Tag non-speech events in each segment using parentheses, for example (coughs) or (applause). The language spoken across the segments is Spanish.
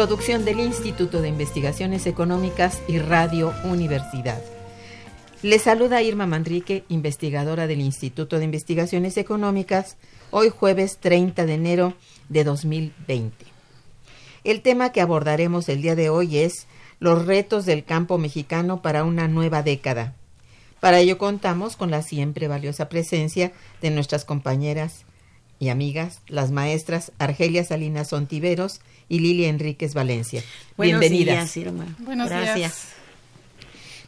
Producción del Instituto de Investigaciones Económicas y Radio Universidad. Les saluda Irma Manrique, investigadora del Instituto de Investigaciones Económicas, hoy jueves 30 de enero de 2020. El tema que abordaremos el día de hoy es los retos del campo mexicano para una nueva década. Para ello contamos con la siempre valiosa presencia de nuestras compañeras y amigas, las maestras Argelia Salinas Sontiveros y Lilia Enríquez Valencia. Bienvenidas. Buenos Gracias.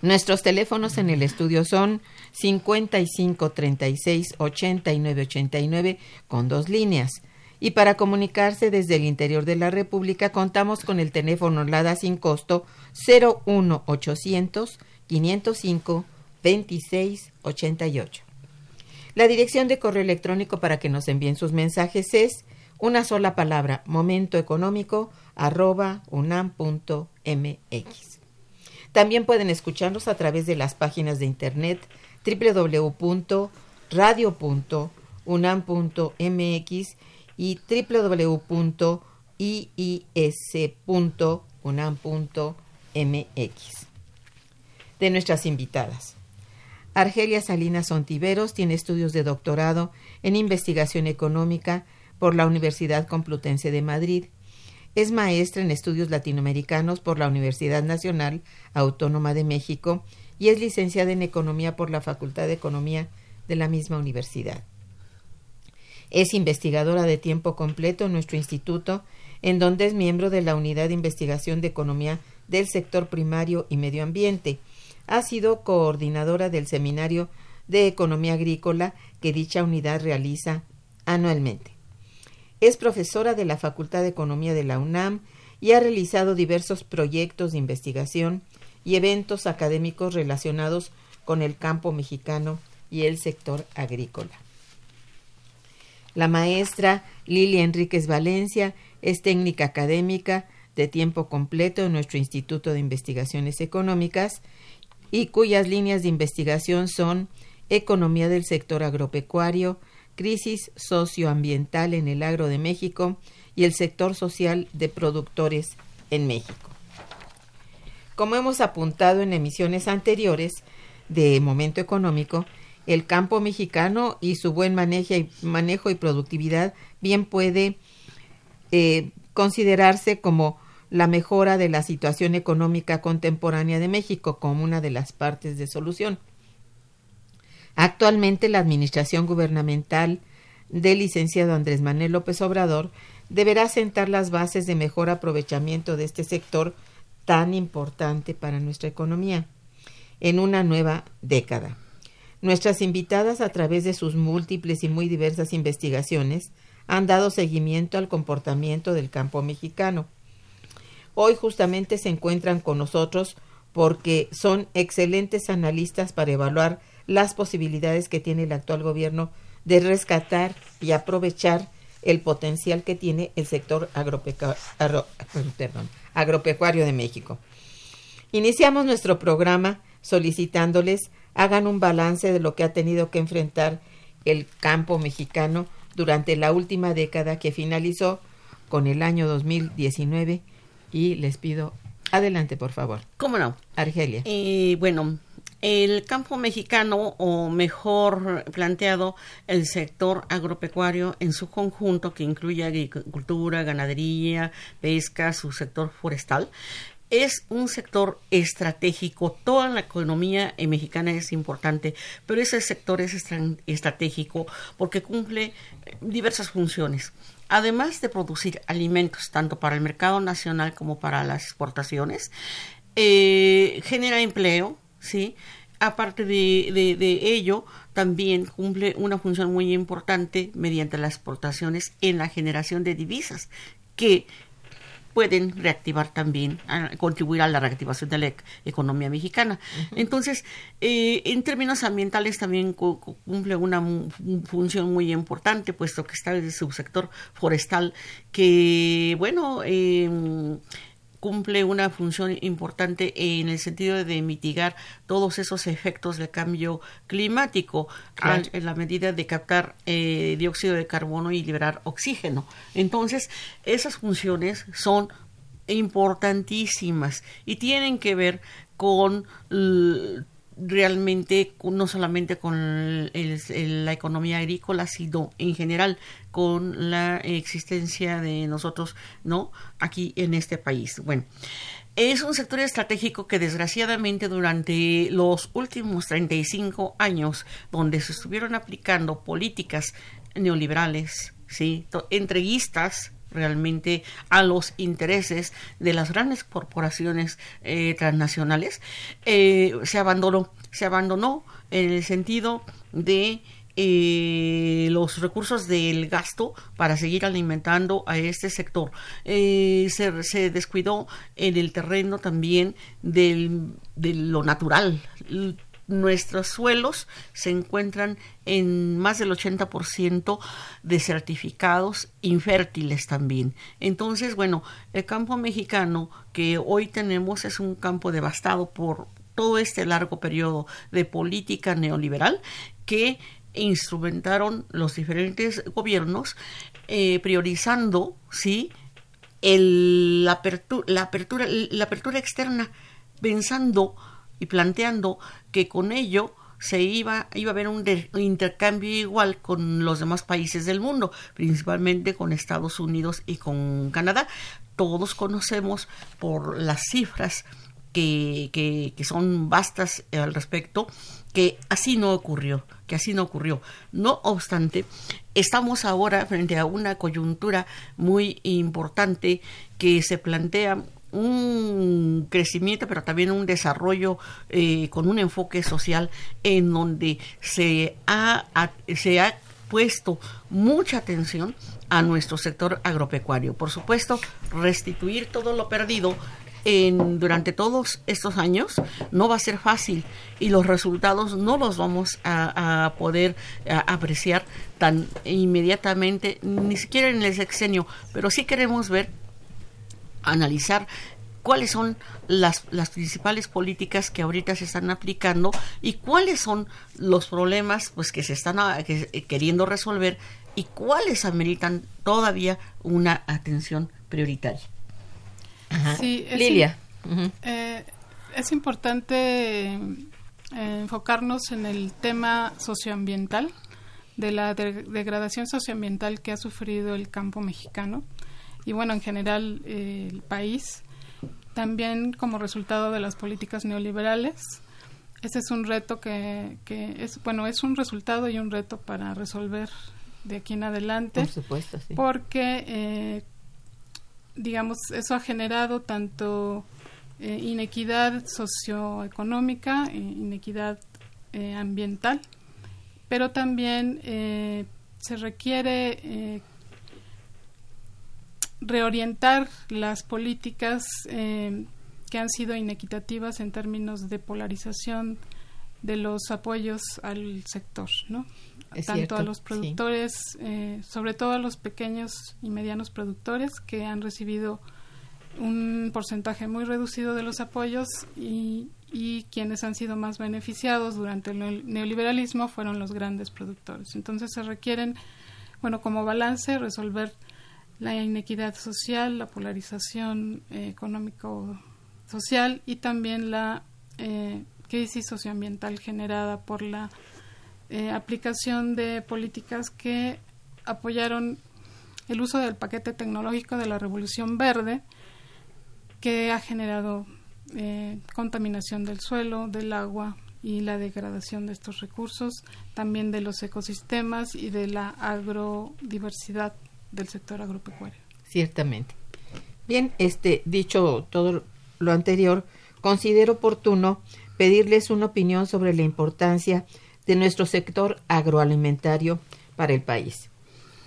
Nuestros teléfonos en el estudio son 55 36 89 89 con dos líneas. Y para comunicarse desde el interior de la República contamos con el teléfono LADA sin costo 01 800 505 26 88. La dirección de correo electrónico para que nos envíen sus mensajes es una sola palabra, momentoeconómico arroba unam.mx. También pueden escucharnos a través de las páginas de internet www.radio.unam.mx y www.iis.unam.mx. De nuestras invitadas. Argelia Salinas Sontiveros tiene estudios de doctorado en investigación económica por la Universidad Complutense de Madrid. Es maestra en estudios latinoamericanos por la Universidad Nacional Autónoma de México y es licenciada en economía por la Facultad de Economía de la misma universidad. Es investigadora de tiempo completo en nuestro instituto, en donde es miembro de la Unidad de Investigación de Economía del Sector Primario y Medio Ambiente ha sido coordinadora del Seminario de Economía Agrícola que dicha unidad realiza anualmente. Es profesora de la Facultad de Economía de la UNAM y ha realizado diversos proyectos de investigación y eventos académicos relacionados con el campo mexicano y el sector agrícola. La maestra Lilia Enríquez Valencia es técnica académica de tiempo completo en nuestro Instituto de Investigaciones Económicas y cuyas líneas de investigación son Economía del sector agropecuario, Crisis socioambiental en el agro de México y el sector social de productores en México. Como hemos apuntado en emisiones anteriores de Momento Económico, el campo mexicano y su buen manejo y, productividad bien puede eh, considerarse como la mejora de la situación económica contemporánea de México como una de las partes de solución. Actualmente la Administración Gubernamental del licenciado Andrés Manuel López Obrador deberá sentar las bases de mejor aprovechamiento de este sector tan importante para nuestra economía en una nueva década. Nuestras invitadas, a través de sus múltiples y muy diversas investigaciones, han dado seguimiento al comportamiento del campo mexicano. Hoy justamente se encuentran con nosotros porque son excelentes analistas para evaluar las posibilidades que tiene el actual gobierno de rescatar y aprovechar el potencial que tiene el sector (coughs) agropecuario de México. Iniciamos nuestro programa solicitándoles hagan un balance de lo que ha tenido que enfrentar el campo mexicano durante la última década que finalizó con el año 2019 y les pido adelante por favor. ¿Cómo no? Argelia. Eh, bueno, el campo mexicano, o mejor planteado, el sector agropecuario en su conjunto, que incluye agricultura, ganadería, pesca, su sector forestal, es un sector estratégico. Toda la economía mexicana es importante, pero ese sector es estratégico porque cumple diversas funciones. Además de producir alimentos tanto para el mercado nacional como para las exportaciones, eh, genera empleo, ¿sí? Aparte de, de, ello, también cumple una función muy importante mediante las exportaciones en la generación de divisas, que pueden reactivar también, contribuir a la reactivación de la economía mexicana. Entonces, eh, en términos ambientales también cumple una función muy importante, puesto que está el subsector forestal, que, bueno, eh, cumple una función importante en el sentido de mitigar todos esos efectos del cambio climático en la medida de captar eh, dióxido de carbono y liberar oxígeno. Entonces, esas funciones son importantísimas y tienen que ver con realmente no solamente con la economía agrícola, sino en general con la existencia de nosotros, ¿no? Aquí en este país. Bueno, es un sector estratégico que desgraciadamente durante los últimos 35 años, donde se estuvieron aplicando políticas neoliberales, ¿sí? entreguistas, realmente a los intereses de las grandes corporaciones eh, transnacionales, eh, se abandonó, se abandonó en el sentido de eh, los recursos del gasto para seguir alimentando a este sector. se, se, descuidó en el terreno también del, de lo natural nuestros suelos se encuentran en más del 80% desertificados, infértiles también. Entonces, bueno, el campo mexicano que hoy tenemos es un campo devastado por todo este largo periodo de política neoliberal que instrumentaron los diferentes gobiernos eh, priorizando, sí, el, la, apertura, la, apertura, la apertura externa, pensando y planteando que con ello se iba, iba a haber un, intercambio igual con los demás países del mundo, principalmente con Estados Unidos y con Canadá. Todos conocemos por las cifras que, que, que son vastas al respecto, que así no ocurrió, que así no ocurrió. No obstante, estamos ahora frente a una coyuntura muy importante que se plantea un crecimiento, pero también un desarrollo eh, con un enfoque social en donde se ha, se ha puesto mucha atención a nuestro sector agropecuario. Por supuesto, restituir todo lo perdido en, durante todos estos años no va a ser fácil y los resultados no los vamos a, poder apreciar tan inmediatamente, ni siquiera en el sexenio, pero sí queremos ver analizar cuáles son las, las principales políticas que ahorita se están aplicando y cuáles son los problemas pues que se están ah, eh, queriendo resolver y cuáles ameritan todavía una atención prioritaria. Sí, Lilia. Eh, es importante eh, enfocarnos en el tema socioambiental, de la degradación socioambiental que ha sufrido el campo mexicano y bueno, en general eh, el país, también como resultado de las políticas neoliberales. Ese es un reto que, que, es, bueno, es un resultado y un reto para resolver de aquí en adelante. Por supuesto, sí. Porque, eh, digamos, eso ha generado tanto eh, inequidad socioeconómica, eh, inequidad eh, ambiental, pero también se requiere reorientar las políticas que han sido inequitativas en términos de polarización de los apoyos al sector, ¿no? Es Tanto a los sí. productores, eh, sobre todo a los pequeños y medianos productores que han recibido un porcentaje muy reducido de los apoyos y, y quienes han sido más beneficiados durante el neo- neoliberalismo fueron los grandes productores. Entonces se requieren, bueno, como balance, resolver la inequidad social, la polarización eh, económico-social y también la eh, crisis socioambiental generada por la eh, aplicación de políticas que apoyaron el uso del paquete tecnológico de la Revolución Verde, que ha generado eh, contaminación del suelo, del agua y la degradación de estos recursos, también de los ecosistemas y de la agrodiversidad del sector agropecuario. Ciertamente. Bien, este, dicho todo lo anterior, considero oportuno pedirles una opinión sobre la importancia de nuestro sector agroalimentario para el país.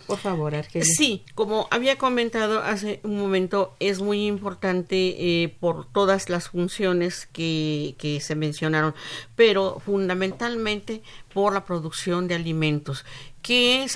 Por favor, Argelia. Sí, como había comentado hace un momento, es muy importante eh, por todas las funciones que, que se mencionaron, pero fundamentalmente por la producción de alimentos que,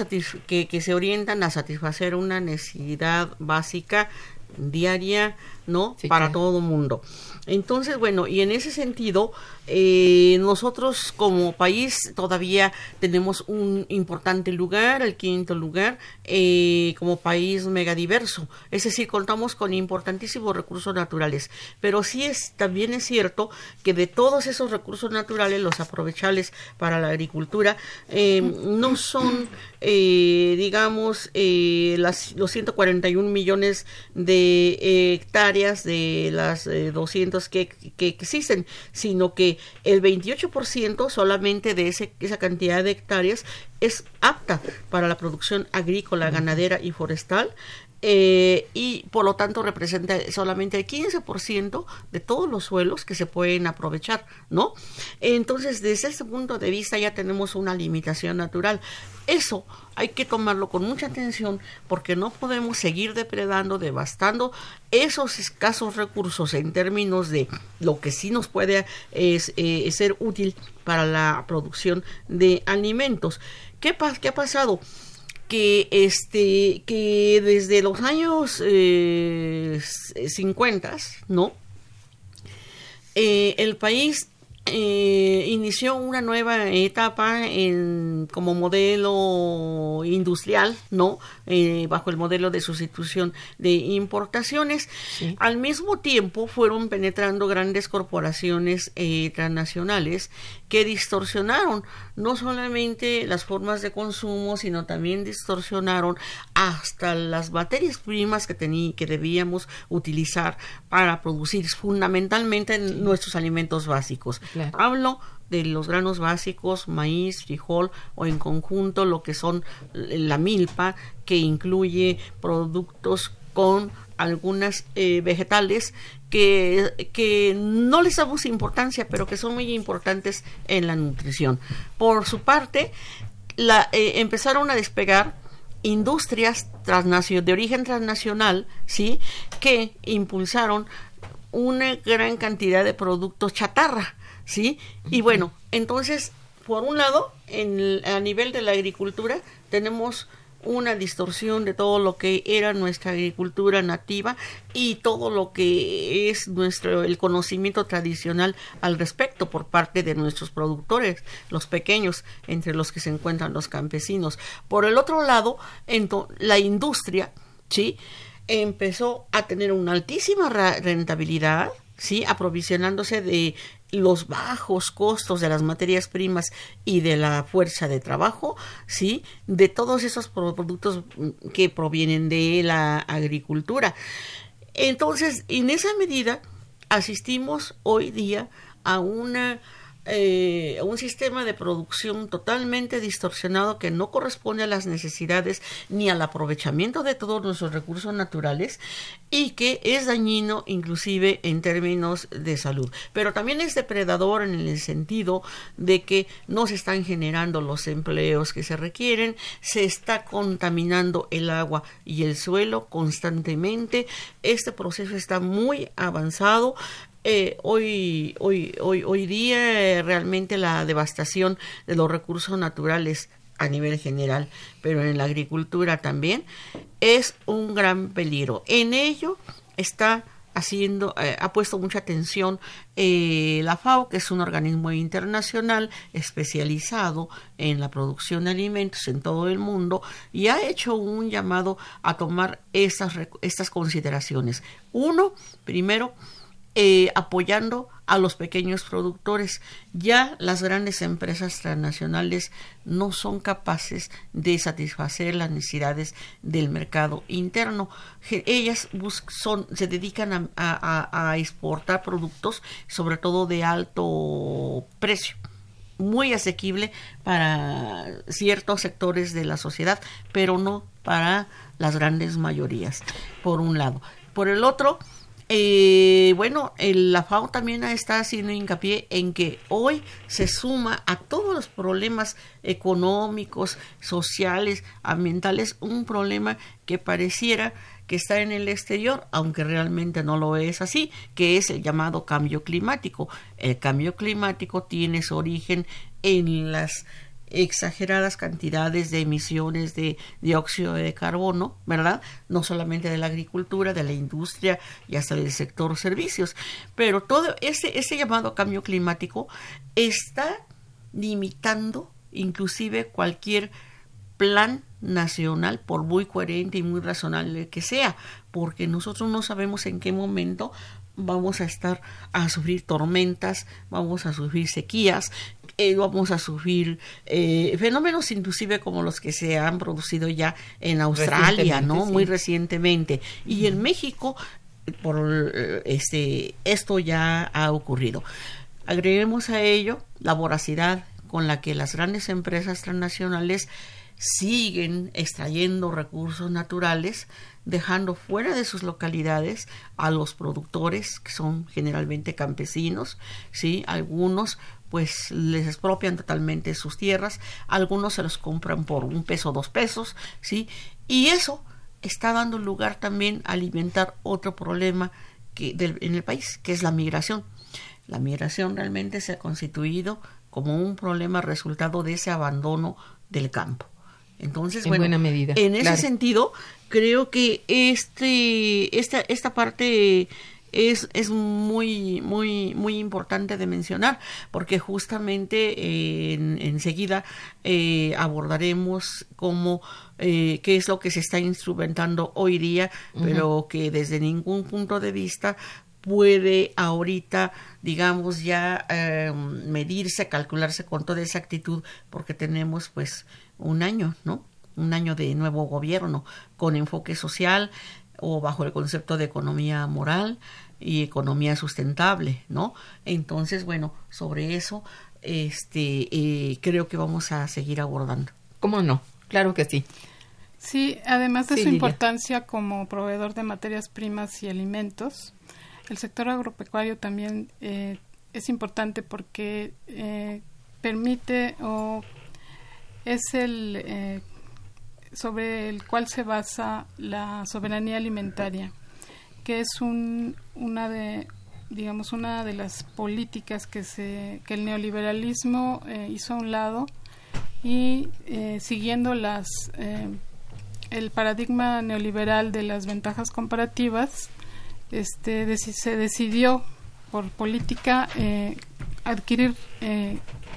que, que se orientan a satisfacer una necesidad básica diaria, ¿no? Sí, Para claro. todo mundo. Entonces, bueno, y en ese sentido, eh, nosotros como país todavía tenemos un importante lugar, el quinto lugar, eh, como país megadiverso. Es decir, contamos con importantísimos recursos naturales. Pero sí es, también es cierto que de todos esos recursos naturales, los aprovechables para la agricultura, eh, no son, eh, digamos, las, los 141 millones de eh, de las eh, 200 que, que existen, sino que el 28% solamente de ese, esa cantidad de hectáreas es apta para la producción agrícola, ganadera y forestal. Eh, y por lo tanto representa solamente el 15% de todos los suelos que se pueden aprovechar, ¿no? Entonces, desde ese punto de vista ya tenemos una limitación natural. Eso hay que tomarlo con mucha atención porque no podemos seguir depredando, devastando esos escasos recursos en términos de lo que sí nos puede es, eh, ser útil para la producción de alimentos. ¿Qué, pa- qué ha pasado? Que este que desde los años eh, 50 no Eh, el país eh, inició una nueva etapa en, como modelo industrial, ¿no? Eh, bajo el modelo de sustitución de importaciones. Sí. Al mismo tiempo fueron penetrando grandes corporaciones eh, transnacionales que distorsionaron no solamente las formas de consumo, sino también distorsionaron hasta las materias primas que, tení, que debíamos utilizar para producir fundamentalmente nuestros alimentos básicos. Claro. Hablo de los granos básicos, maíz, frijol o en conjunto lo que son la milpa, que incluye productos con algunas eh, vegetales que, que no les damos importancia, pero que son muy importantes en la nutrición. Por su parte, la, eh, empezaron a despegar industrias de origen transnacional, ¿sí? Que impulsaron una gran cantidad de productos chatarra, ¿sí? Y bueno, entonces, por un lado, en el- a nivel de la agricultura, tenemos una distorsión de todo lo que era nuestra agricultura nativa y todo lo que es nuestro el conocimiento tradicional al respecto por parte de nuestros productores, los pequeños, entre los que se encuentran los campesinos. Por el otro lado, la industria, ¿sí? empezó a tener una altísima rentabilidad, ¿sí? aprovisionándose de los bajos costos de las materias primas y de la fuerza de trabajo, ¿sí? de todos esos pro- productos que provienen de la agricultura. Entonces, en esa medida, asistimos hoy día a una eh, un sistema de producción totalmente distorsionado que no corresponde a las necesidades ni al aprovechamiento de todos nuestros recursos naturales y que es dañino inclusive en términos de salud. Pero también es depredador en el sentido de que no se están generando los empleos que se requieren, se está contaminando el agua y el suelo constantemente. Este proceso está muy avanzado. Eh, hoy, hoy, hoy, hoy día eh, realmente la devastación de los recursos naturales a nivel general, pero en la agricultura también, es un gran peligro. En ello está haciendo, eh, ha puesto mucha atención la FAO, que es un organismo internacional especializado en la producción de alimentos en todo el mundo, y ha hecho un llamado a tomar estas, estas consideraciones. Uno, primero, eh, apoyando a los pequeños productores. Ya las grandes empresas transnacionales no son capaces de satisfacer las necesidades del mercado interno. Ellas son, se dedican a, exportar productos, sobre todo de alto precio muy asequible para ciertos sectores de la sociedad, pero no para las grandes mayorías, por un lado. Por el otro, eh, bueno, el, la FAO también está haciendo hincapié en que hoy se suma a todos los problemas económicos, sociales, ambientales, un problema que pareciera que está en el exterior, aunque realmente no lo es así, que es el llamado cambio climático. El cambio climático tiene su origen en las exageradas cantidades de emisiones de dióxido de carbono, ¿verdad? No solamente de la agricultura, de la industria y hasta del sector servicios. Pero todo ese, ese llamado cambio climático está limitando inclusive cualquier plan nacional, por muy coherente y muy razonable que sea, porque nosotros no sabemos en qué momento vamos a estar a sufrir tormentas, vamos a sufrir sequías, eh, vamos a sufrir eh, fenómenos inclusive como los que se han producido ya en Australia, ¿no? Muy recientemente. Y en México, por este, esto ya ha ocurrido. Agreguemos a ello la voracidad con la que las grandes empresas transnacionales siguen extrayendo recursos naturales, dejando fuera de sus localidades a los productores, que son generalmente campesinos, ¿sí? algunos pues les expropian totalmente sus tierras, algunos se los compran por un peso, dos pesos, ¿sí? Y eso está dando lugar también a alimentar otro problema que en el país, que es la migración. La migración realmente se ha constituido como un problema resultado de ese abandono del campo. Entonces, en buena medida, en ese sentido, creo que este, esta, esta parte es, es muy, muy, muy importante de mencionar, porque justamente eh, enseguida eh, abordaremos cómo eh, qué es lo que se está instrumentando hoy día, pero que desde ningún punto de vista puede ahorita, digamos, ya medirse, calcularse con toda exactitud, porque tenemos pues un año, ¿no? Un año de nuevo gobierno con enfoque social, o bajo el concepto de economía moral y economía sustentable, ¿no? Entonces, bueno, sobre eso este eh, creo que vamos a seguir abordando. ¿Cómo no? Claro que sí. Sí, además de su importancia como proveedor de materias primas y alimentos, el sector agropecuario también eh, es importante porque eh, permite o es el sobre el cual se basa la soberanía alimentaria, que es un, una de digamos una de las políticas que se que el neoliberalismo eh, hizo a un lado y eh, siguiendo las eh, el paradigma neoliberal de las ventajas comparativas este se decidió por política adquirir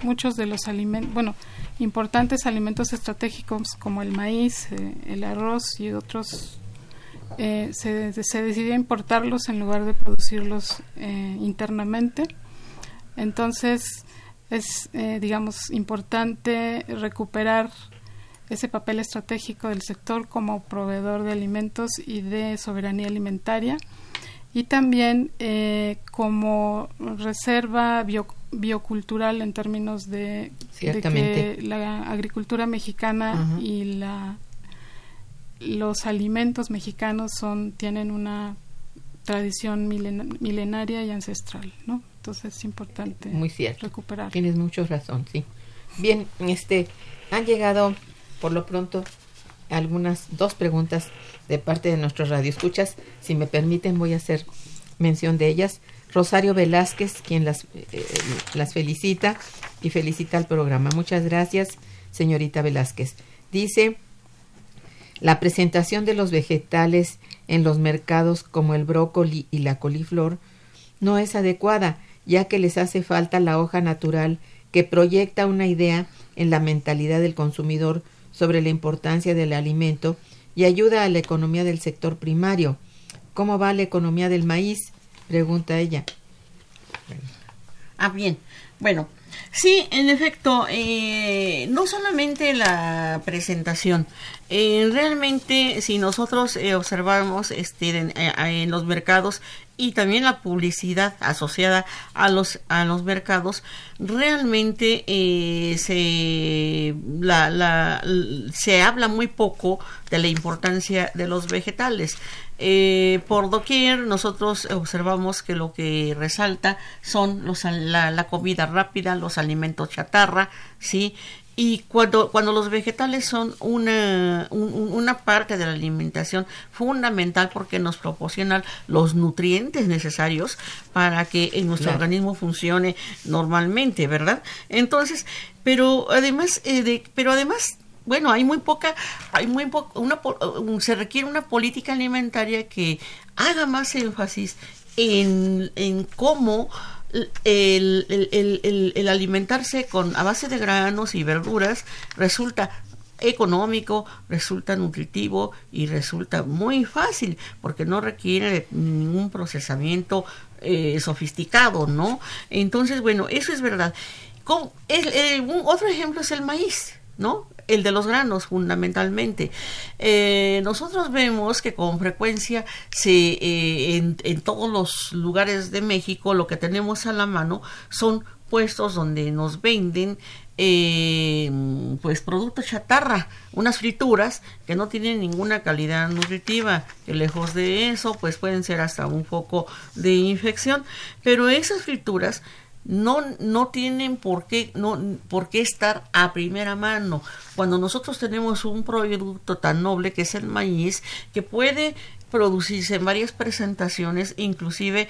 muchos de los alimentos bueno importantes alimentos estratégicos como el maíz, eh, el arroz y otros, eh, se, se, decidió importarlos en lugar de producirlos eh, internamente. Entonces es, digamos, importante recuperar ese papel estratégico del sector como proveedor de alimentos y de soberanía alimentaria y también como reserva bio, biocultural en términos de, que la agricultura mexicana y la los alimentos mexicanos son tienen una tradición milenaria y ancestral, ¿no? Entonces es importante Muy cierto. recuperar. Tienes mucha razón, sí. Bien, este han llegado por lo pronto algunas dos preguntas de parte de nuestros radioescuchas. Si me permiten, voy a hacer mención de ellas. Rosario Velázquez, quien las, eh, las felicita y felicita al programa. Muchas gracias, señorita Velázquez. Dice, la presentación de los vegetales en los mercados como el brócoli y la coliflor no es adecuada, ya que les hace falta la hoja natural que proyecta una idea en la mentalidad del consumidor sobre la importancia del alimento y ayuda a la economía del sector primario. ¿Cómo va la economía del maíz? Pregunta ella. Ah, bien. Bueno, sí, en efecto, eh, no solamente la presentación, eh, realmente si nosotros eh, observamos este, en, los mercados y también la publicidad asociada a los a los mercados realmente se la, se habla muy poco de la importancia de los vegetales eh, por doquier nosotros observamos que lo que resalta son los, la, comida rápida, los alimentos chatarra, ¿sí? Y cuando, cuando los vegetales son una, una parte de la alimentación fundamental porque nos proporcionan los nutrientes necesarios para que en nuestro organismo funcione normalmente, ¿verdad? Entonces, pero además, eh, de, pero además bueno, hay muy poca, hay muy una, se requiere una política alimentaria que haga más énfasis en, en cómo el, el, el, alimentarse con a base de granos y verduras resulta económico, resulta nutritivo y resulta muy fácil porque no requiere ningún procesamiento eh, sofisticado, ¿no? Entonces, bueno, eso es verdad. un, otro ejemplo es el maíz, ¿no? El de los granos fundamentalmente. Eh, nosotros vemos que con frecuencia se, eh, en, en, todos los lugares de México lo que tenemos a la mano son puestos donde nos venden eh, pues productos chatarra, unas frituras que no tienen ninguna calidad nutritiva, que lejos de eso pues pueden ser hasta un foco de infección, pero esas frituras no, no tienen por qué, no, por qué estar a primera mano. Cuando nosotros tenemos un producto tan noble que es el maíz, que puede producirse en varias presentaciones, inclusive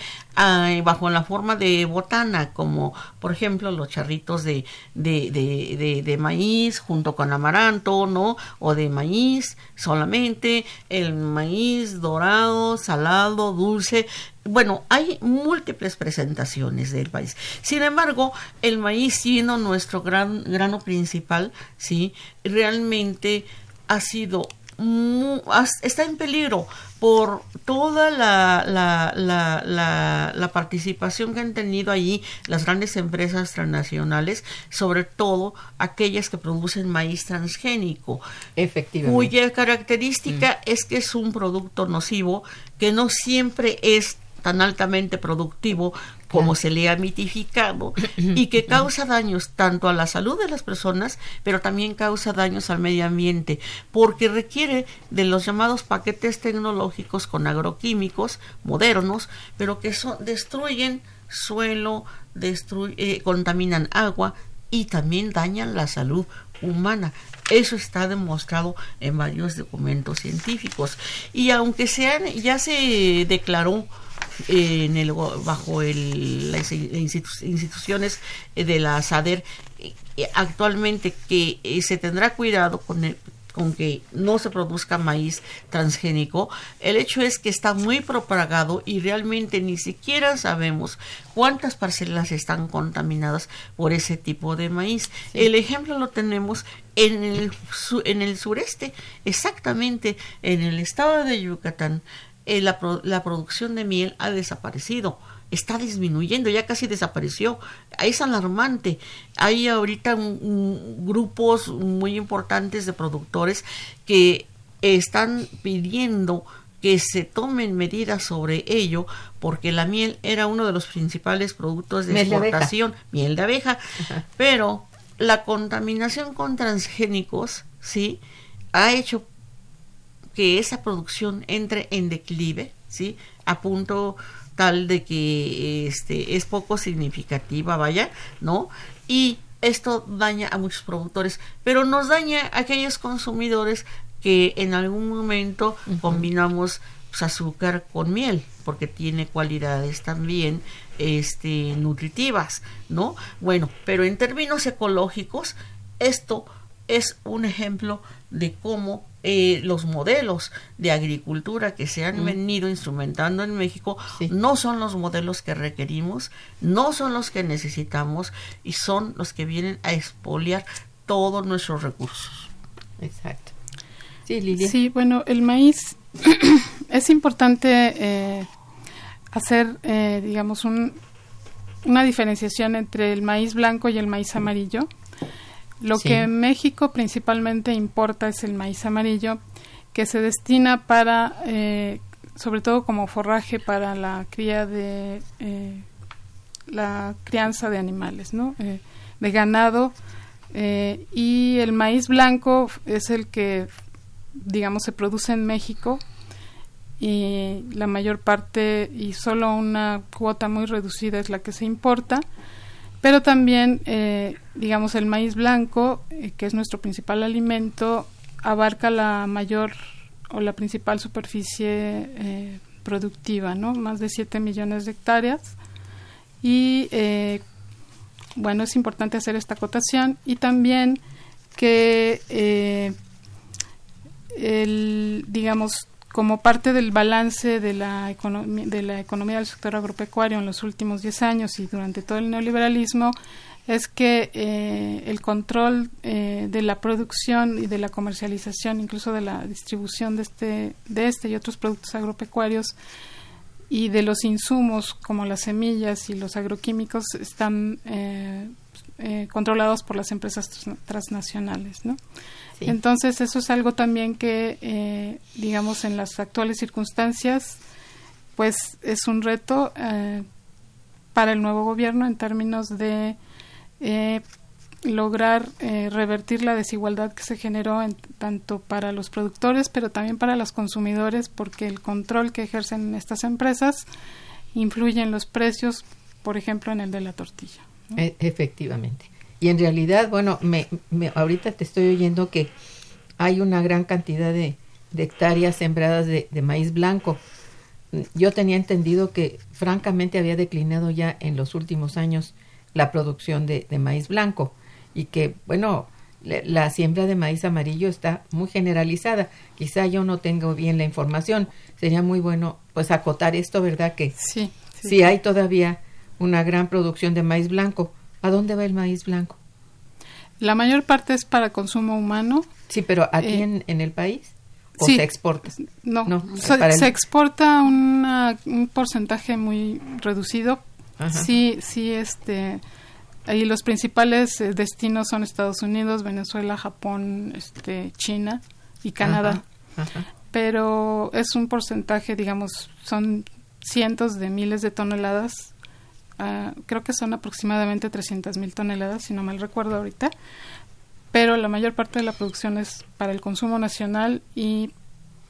bajo la forma de botana, como por ejemplo los charritos de, de, de, de, maíz junto con amaranto, ¿no? O de maíz solamente, el maíz dorado, salado, dulce. Bueno, hay múltiples presentaciones del maíz. Sin embargo, el maíz siendo nuestro gran grano principal, sí, realmente ha sido está en peligro por toda la, la, la, la, participación que han tenido allí las grandes empresas transnacionales, sobre todo aquellas que producen maíz transgénico, Efectivamente. cuya característica mm. es que es un producto nocivo que no siempre es tan altamente productivo como se le ha mitificado (clears throat) y que causa daños tanto a la salud de las personas, pero también causa daños al medio ambiente, porque requiere de los llamados paquetes tecnológicos con agroquímicos modernos, pero que destruyen suelo, eh, contaminan agua y también dañan la salud humana. Eso está demostrado en varios documentos científicos. Y aunque sean, ya se declaró en el, bajo el, las instituciones de la SADER eh, actualmente que eh, se tendrá cuidado con con que no se produzca maíz transgénico. El hecho es que está muy propagado y realmente ni siquiera sabemos cuántas parcelas están contaminadas por ese tipo de maíz. El ejemplo lo tenemos en el, en el sureste, exactamente en el estado de Yucatán. Eh, la, la, producción de miel ha desaparecido, está disminuyendo, ya casi desapareció. Es alarmante. Hay ahorita grupos muy importantes de productores que están pidiendo que se tomen medidas sobre ello, porque la miel era uno de los principales productos de exportación, miel de abeja, pero la contaminación con transgénicos, ¿sí? Ha hecho que esa producción entre en declive, ¿sí? A punto tal de que este es poco significativa, vaya, ¿no? Y esto daña a muchos productores, pero nos daña a aquellos consumidores que en algún momento combinamos pues, azúcar con miel, porque tiene cualidades también este, nutritivas, ¿no? Bueno, pero en términos ecológicos, esto es un ejemplo de cómo eh, los modelos de agricultura que se han venido instrumentando en México no son los modelos que requerimos, no son los que necesitamos y son los que vienen a expoliar todos nuestros recursos. Exacto. Sí, Lilia. Sí, bueno, el maíz (clears throat) es importante eh, hacer, eh, digamos, un, una diferenciación entre el maíz blanco y el maíz amarillo lo que México principalmente importa es el maíz amarillo, que se destina para, eh, sobre todo como forraje para la cría de eh, la crianza de animales, ¿no? Eh, de ganado. y el maíz blanco es el que, digamos, se produce en México y la mayor parte y solo una cuota muy reducida es la que se importa pero también, eh, digamos, el maíz blanco, eh, que es nuestro principal alimento, abarca la mayor o la principal superficie eh, productiva, ¿no? Más de 7 millones de hectáreas. Y, bueno, es importante hacer esta acotación y también que, el, digamos, como parte del balance de la, de la economía del sector agropecuario en los últimos 10 años y durante todo el neoliberalismo es que eh, el control eh, de la producción y de la comercialización, incluso de la distribución de este, de este y otros productos agropecuarios y de los insumos como las semillas y los agroquímicos están eh, controlados por las empresas transnacionales, ¿no? Entonces, eso es algo también que, eh, digamos, en las actuales circunstancias, pues es un reto eh, para el nuevo gobierno en términos de eh, lograr revertir la desigualdad que se generó en, tanto para los productores, pero también para los consumidores, porque el control que ejercen estas empresas influye en los precios, por ejemplo, en el de la tortilla. E, efectivamente. Y en realidad, bueno, me, ahorita te estoy oyendo que hay una gran cantidad de, hectáreas sembradas de, maíz blanco. Yo tenía entendido que francamente había declinado ya en los últimos años la producción de, maíz blanco y que, bueno, la siembra de maíz amarillo está muy generalizada. Quizá yo no tengo bien la información. Sería muy bueno, pues, acotar esto, ¿verdad? Que sí, sí hay todavía una gran producción de maíz blanco, ¿A dónde va el maíz blanco? La mayor parte es para consumo humano. Sí, pero aquí eh, en, el país. ¿O se exporta? No, se, exporta un porcentaje muy reducido. Sí, sí, este. Ahí los principales eh, destinos son Estados Unidos, Venezuela, Japón, este, China y Canadá. Pero es un porcentaje, digamos, son cientos de miles de toneladas Ah, creo que son aproximadamente 300 mil toneladas, si no mal recuerdo ahorita, pero la mayor parte de la producción es para el consumo nacional y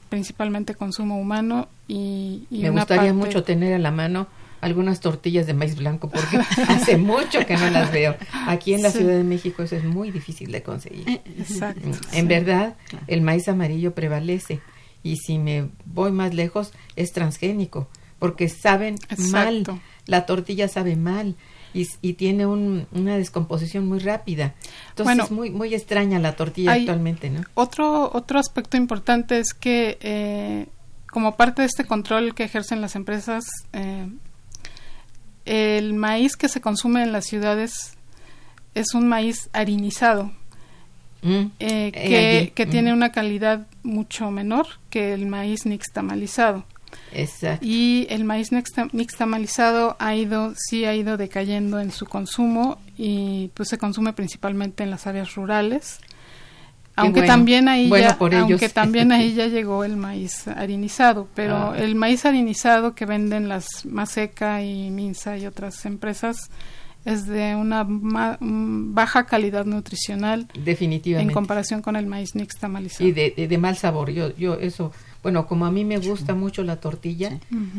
principalmente consumo humano y, me gustaría mucho tener a la mano algunas tortillas de maíz blanco porque (laughs) hace mucho que no las veo. Aquí en la Ciudad de México eso es muy difícil de conseguir. Eh, exacto. En verdad, el maíz amarillo prevalece y si me voy más lejos es transgénico porque saben mal la tortilla sabe mal y, y tiene un, una descomposición muy rápida. Entonces es muy, muy extraña la tortilla actualmente, ¿no? Otro, otro aspecto importante es que eh, como parte de este control que ejercen las empresas, eh, el maíz que se consume en las ciudades es un maíz harinizado, mm. eh, que, que tiene mm. una calidad mucho menor que el maíz nixtamalizado. Exacto. Y el maíz nixtamalizado ha ido, sí ha ido decayendo en su consumo y pues se consume principalmente en las áreas rurales. aunque también ahí ya, aunque también ahí ya llegó el maíz harinizado, pero ah. el maíz harinizado que venden las Maseca y Minsa y otras empresas es de una baja calidad nutricional definitivamente en comparación con el maíz nixtamalizado y de, de, mal sabor yo yo eso bueno como a mí me gusta mucho la tortilla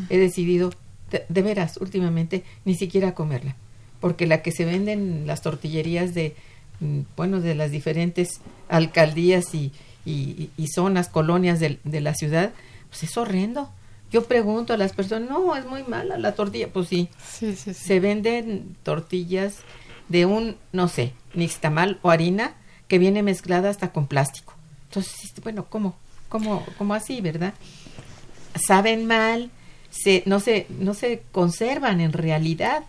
he decidido de, veras últimamente ni siquiera comerla porque la que se vende en las tortillerías de mm, bueno de las diferentes alcaldías y, y, y zonas colonias de, de la ciudad pues es horrendo yo pregunto a las personas, no, es muy mala la tortilla. Pues sí, sí, sí, se venden tortillas de un, no sé, nixtamal o harina que viene mezclada hasta con plástico. Entonces, bueno, ¿cómo? ¿Cómo, cómo así, verdad? Saben mal, se, no, se, no se conservan en realidad.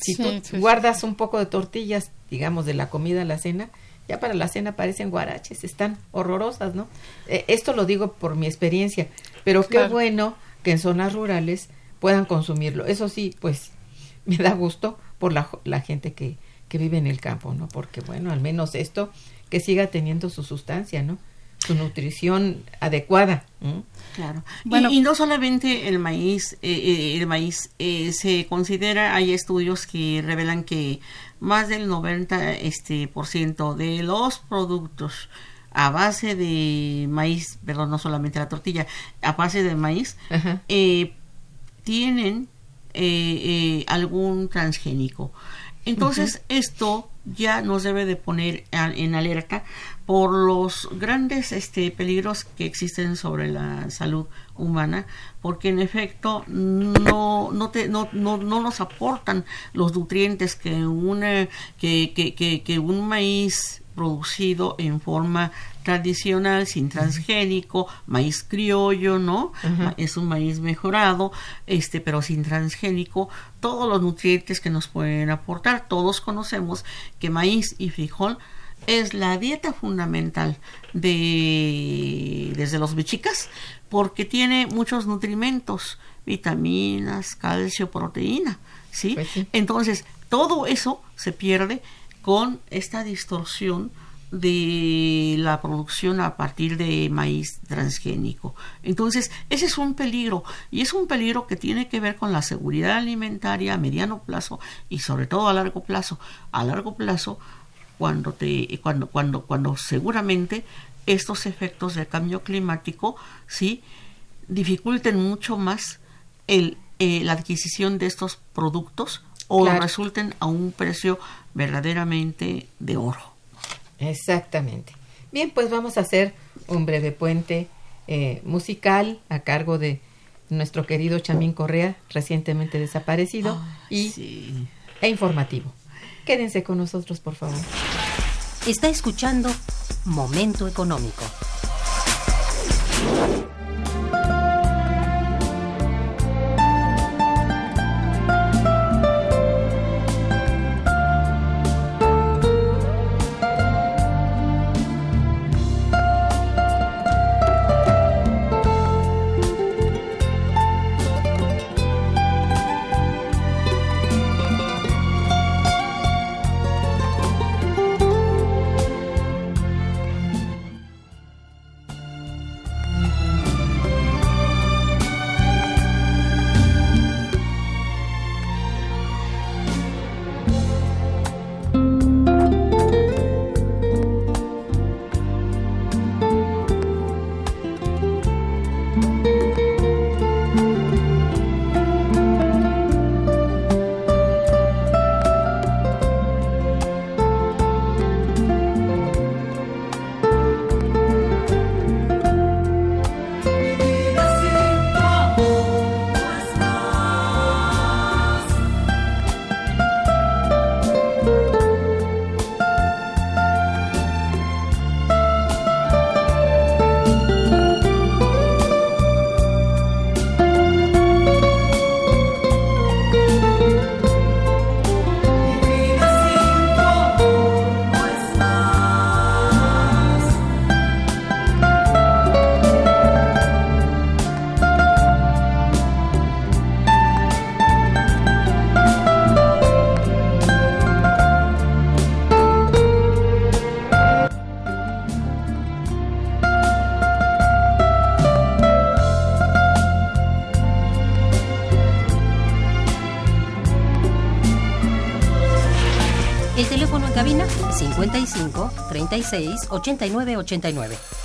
Si tú guardas un poco de tortillas, digamos, de la comida a la cena, ya para la cena parecen guaraches, están horrorosas, ¿no? Eh, esto lo digo por mi experiencia. Pero qué bueno que en zonas rurales puedan consumirlo. Eso sí, pues (laughs) me da gusto por la, la gente que, que vive en el campo, ¿no? Porque bueno, al menos esto que siga teniendo su sustancia, ¿no? Su nutrición adecuada. Claro. Bueno, y, no solamente el maíz, eh, eh, el maíz eh, se considera, hay estudios que revelan que más del 90 este, por ciento de los productos a base de maíz, perdón, no solamente la tortilla, a base de maíz, eh, tienen eh, eh, algún transgénico. Entonces, esto ya nos debe de poner en alerta por los grandes este, peligros que existen sobre la salud humana, porque en efecto no, no, te, no, no, no nos aportan los nutrientes que, una, que, que, que un maíz producido en forma tradicional, sin transgénico, maíz criollo, ¿no? Es un maíz mejorado, este, pero sin transgénico, todos los nutrientes que nos pueden aportar. Todos conocemos que maíz y frijol es la dieta fundamental de desde los bichicas porque tiene muchos nutrimentos, vitaminas, calcio, proteína, ¿sí? Pues sí. Entonces, todo eso se pierde con esta distorsión de la producción a partir de maíz transgénico. Entonces, ese es un peligro y es un peligro que tiene que ver con la seguridad alimentaria a mediano plazo y sobre todo a largo plazo. A largo plazo, cuando te cuando cuando cuando seguramente estos efectos del cambio climático sí dificulten mucho más el, eh, la adquisición de estos productos o resulten a un precio verdaderamente de oro. Exactamente. Bien, pues vamos a hacer un breve puente eh, musical a cargo de nuestro querido Chamín Correa, recientemente desaparecido, y, e informativo. Quédense con nosotros, por favor. Está escuchando Momento Económico. 55 36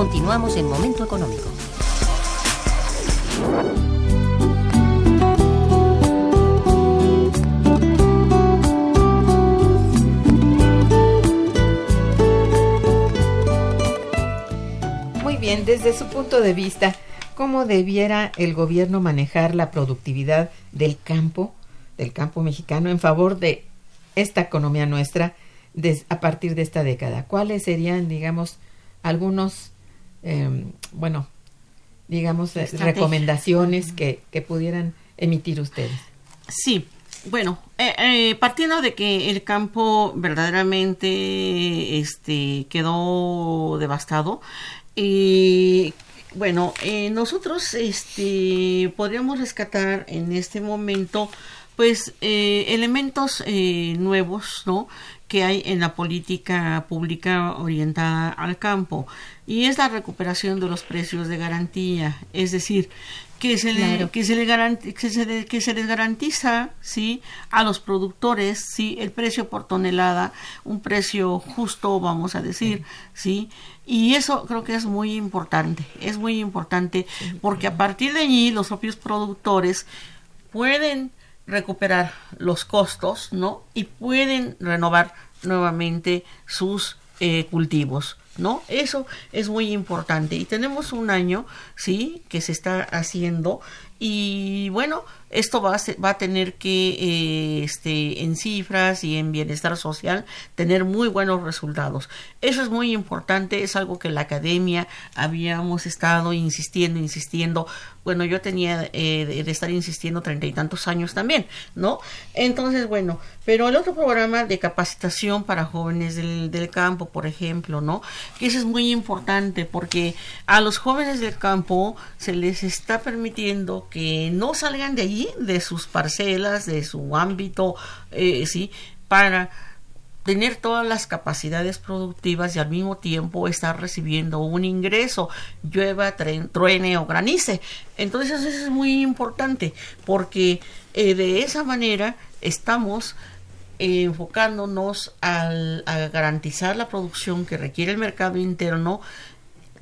Continuamos en Momento Económico. Muy bien, desde su punto de vista, ¿cómo debiera el gobierno manejar la productividad del campo, del campo mexicano, en favor de esta economía nuestra a partir de esta década? ¿Cuáles serían, digamos, algunos, eh, bueno, digamos, eh, Estrategia. recomendaciones que, que pudieran emitir ustedes? Sí, bueno, eh, eh, partiendo de que el campo verdaderamente este, quedó devastado, y bueno, nosotros este, podríamos rescatar en este momento pues eh, elementos eh, nuevos, ¿no? Que hay en la política pública orientada al campo y es la recuperación de los precios de garantía, es decir, que se le, Claro. que se le garanti- que se le- que se les garantiza sí a los productores sí el precio por tonelada un precio justo vamos a decir sí. y eso creo que es muy importante es muy importante porque a partir de allí los propios productores pueden recuperar los costos, ¿no? Y pueden renovar nuevamente sus eh, cultivos, ¿no? Eso es muy importante. Y tenemos un año, ¿sí? Que se está haciendo. Y bueno, esto va a, ser- va a tener que, eh, este, en cifras y en bienestar social, tener muy buenos resultados. Eso es muy importante, es algo que la academia habíamos estado insistiendo, insistiendo. Bueno, yo tenía eh, de, estar insistiendo treinta y tantos años también, ¿no? Entonces, bueno, pero el otro programa de capacitación para jóvenes del, del campo, por ejemplo, ¿no? Que eso es muy importante porque a los jóvenes del campo se les está permitiendo que no salgan de allí, de sus parcelas, de su ámbito, eh, ¿sí? Para tener todas las capacidades productivas y al mismo tiempo estar recibiendo un ingreso, llueva, truene o granice. Entonces eso es muy importante porque eh, de esa manera estamos eh, enfocándonos al, a garantizar la producción que requiere el mercado interno,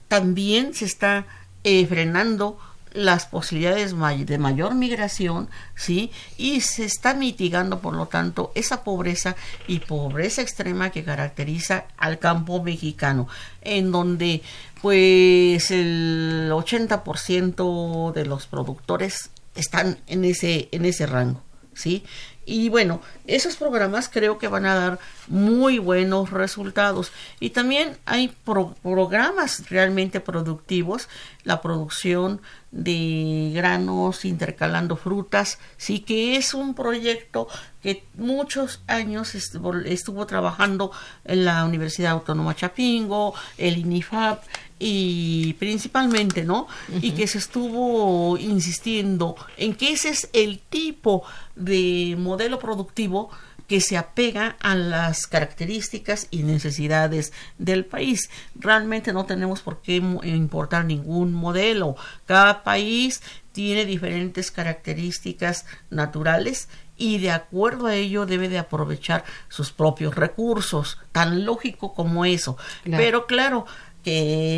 también se está frenando las posibilidades de mayor migración, ¿sí? Y se está mitigando, por lo tanto, esa pobreza y pobreza extrema que caracteriza al campo mexicano, en donde, pues, el 80% de los productores están en ese, en ese rango, ¿sí? Y bueno, esos programas creo que van a dar muy buenos resultados. Y también hay pro- programas realmente productivos, la producción de granos intercalando frutas, sí que es un proyecto que muchos años estuvo, estuvo trabajando en la Universidad Autónoma Chapingo, el INIFAP y principalmente, ¿no? Y que se estuvo insistiendo en que ese es el tipo de modelo productivo que se apega a las características y necesidades del país. Realmente no tenemos por qué importar ningún modelo. Cada país tiene diferentes características naturales y de acuerdo a ello debe de aprovechar sus propios recursos, tan lógico como eso. Claro. Pero claro,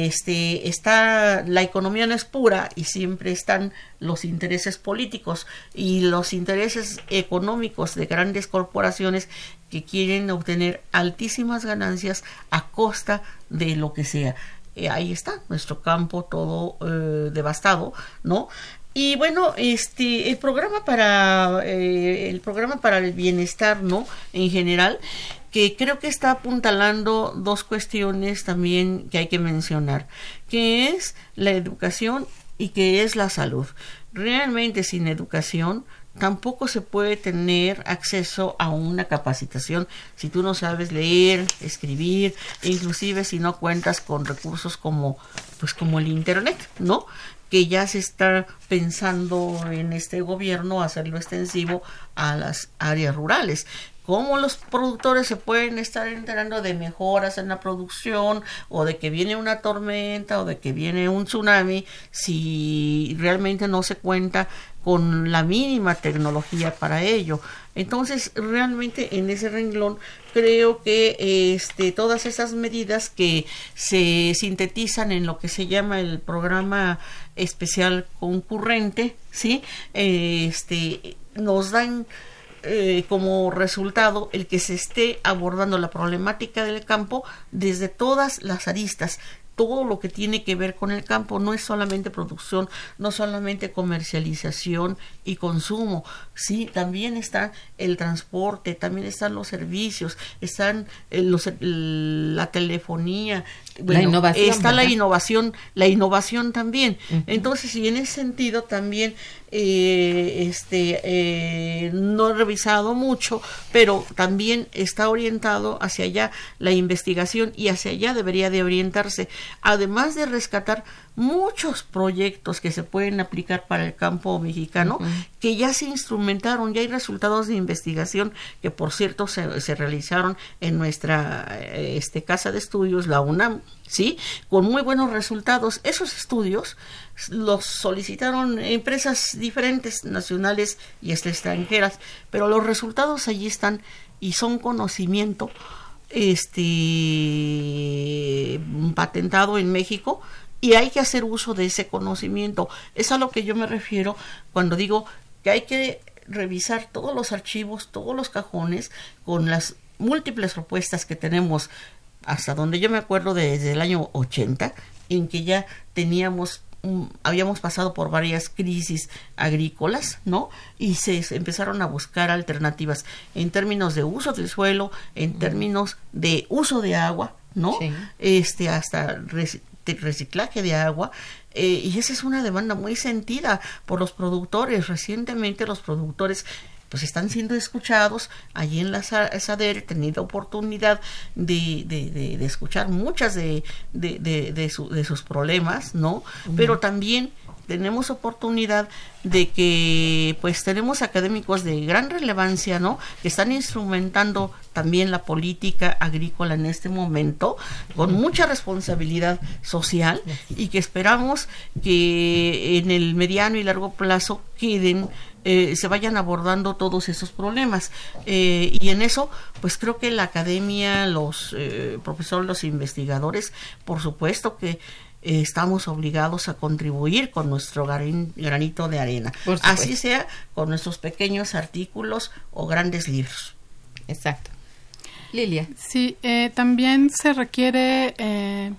este está la economía no es pura y siempre están los intereses políticos y los intereses económicos de grandes corporaciones que quieren obtener altísimas ganancias a costa de lo que sea. Eh, ahí está nuestro campo todo eh, devastado, ¿no? Y bueno, este el programa para eh, el programa para el bienestar, ¿no? En general, que creo que está apuntalando dos cuestiones también que hay que mencionar, que es la educación y que es la salud. Realmente sin educación tampoco se puede tener acceso a una capacitación si tú no sabes leer, escribir, inclusive si no cuentas con recursos como pues como el internet, ¿no? que ya se está pensando en este gobierno hacerlo extensivo a las áreas rurales cómo los productores se pueden estar enterando de mejoras en la producción o de que viene una tormenta o de que viene un tsunami si realmente no se cuenta con la mínima tecnología para ello. Entonces, realmente en ese renglón creo que este todas esas medidas que se sintetizan en lo que se llama el programa especial concurrente, ¿sí? Este nos dan eh, como resultado el que se esté abordando la problemática del campo desde todas las aristas. Todo lo que tiene que ver con el campo, no es solamente producción, no solamente comercialización y consumo, sí, también está el transporte, también están los servicios, están eh, los, la telefonía, la innovación, está la innovación, la innovación también. Entonces, y en ese sentido también eh, este eh, no he revisado mucho, pero también está orientado hacia allá la investigación y hacia allá debería de orientarse, además de rescatar muchos proyectos que se pueden aplicar para el campo mexicano que ya se instrumentaron, ya hay resultados de investigación que por cierto se, se realizaron en nuestra eh, este, casa de estudios, la UNAM, ¿sí? Con muy buenos resultados. Esos estudios los solicitaron empresas diferentes, nacionales y extranjeras, pero los resultados allí están y son conocimiento este patentado en México y hay que hacer uso de ese conocimiento. Es a lo que yo me refiero cuando digo que hay que revisar todos los archivos, todos los cajones con las múltiples propuestas que tenemos hasta donde yo me acuerdo desde el año 80 en que ya teníamos habíamos pasado por varias crisis agrícolas, ¿no? Y se empezaron a buscar alternativas en términos de uso del suelo, en términos de uso de agua, ¿no? Este hasta reciclaje de agua eh, y esa es una demanda muy sentida por los productores. Recientemente los productores pues están siendo escuchados. Allí en la SADER he tenido oportunidad de, de, de, escuchar muchas de, de, sus problemas, ¿no? Pero también tenemos oportunidad de que pues tenemos académicos de gran relevancia, ¿no? Que están instrumentando también la política agrícola en este momento con mucha responsabilidad social y que esperamos que en el mediano y largo plazo queden eh, se vayan abordando todos esos problemas eh, y en eso pues creo que la academia los eh, profesores los investigadores por supuesto que estamos obligados a contribuir con nuestro granito de arena, así sea con nuestros pequeños artículos o grandes libros. Exacto. Lilia. Sí, eh, también se requiere eh,